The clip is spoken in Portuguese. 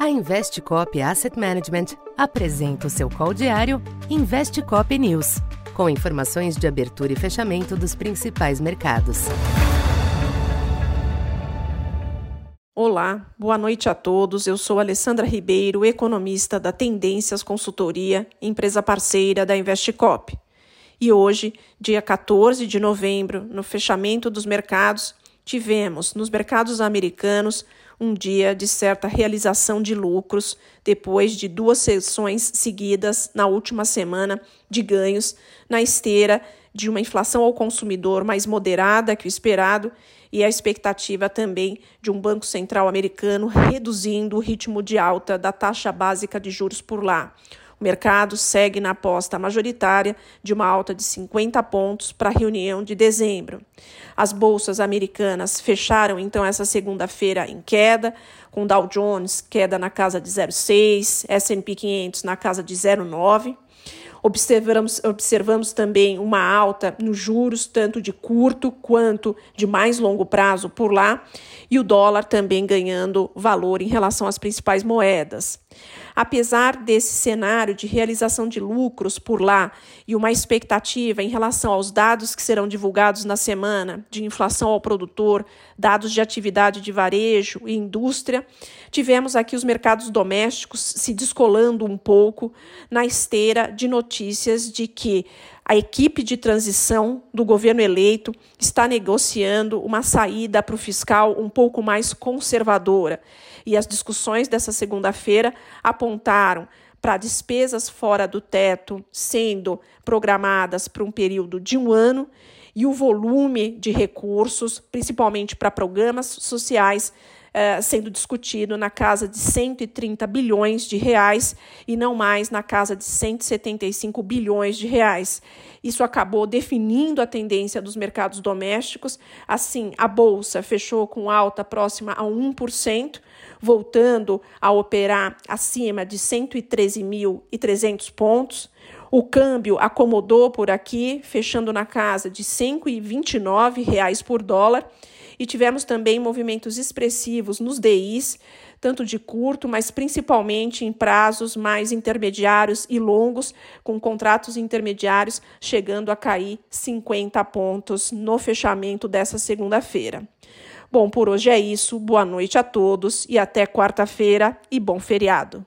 A Investcop Asset Management apresenta o seu call diário Investcop News, com informações de abertura e fechamento dos principais mercados. Olá, boa noite a todos. Eu sou Alessandra Ribeiro, economista da Tendências Consultoria, empresa parceira da Investcop. E hoje, dia 14 de novembro, no fechamento dos mercados, tivemos nos mercados americanos um dia de certa realização de lucros, depois de duas sessões seguidas na última semana de ganhos, na esteira de uma inflação ao consumidor mais moderada que o esperado e a expectativa também de um Banco Central americano reduzindo o ritmo de alta da taxa básica de juros por lá. O mercado segue na aposta majoritária de uma alta de 50 pontos para a reunião de dezembro. As bolsas americanas fecharam então essa segunda-feira em queda, com Dow Jones queda na casa de 0,6, S&P 500 na casa de 0,9. Observamos, observamos também uma alta nos juros, tanto de curto quanto de mais longo prazo por lá, e o dólar também ganhando valor em relação às principais moedas. Apesar desse cenário de realização de lucros por lá e uma expectativa em relação aos dados que serão divulgados na semana de inflação ao produtor, dados de atividade de varejo e indústria, tivemos aqui os mercados domésticos se descolando um pouco na esteira de notícias de que a equipe de transição do governo eleito está negociando uma saída para o fiscal um pouco mais conservadora. E as discussões dessa segunda-feira apontaram para despesas fora do teto sendo programadas para um período de um ano e o volume de recursos, principalmente para programas sociais, eh, sendo discutido na casa de 130 bilhões de reais e não mais na casa de 175 bilhões de reais. Isso acabou definindo a tendência dos mercados domésticos. Assim, a bolsa fechou com alta próxima a 1%, voltando a operar acima de 113.300 pontos. O câmbio acomodou por aqui, fechando na casa de R$ 5,29 por dólar e tivemos também movimentos expressivos nos DIs, tanto de curto, mas principalmente em prazos mais intermediários e longos, com contratos intermediários chegando a cair 50 pontos no fechamento dessa segunda-feira. Bom, por hoje é isso. Boa noite a todos e até quarta-feira e bom feriado.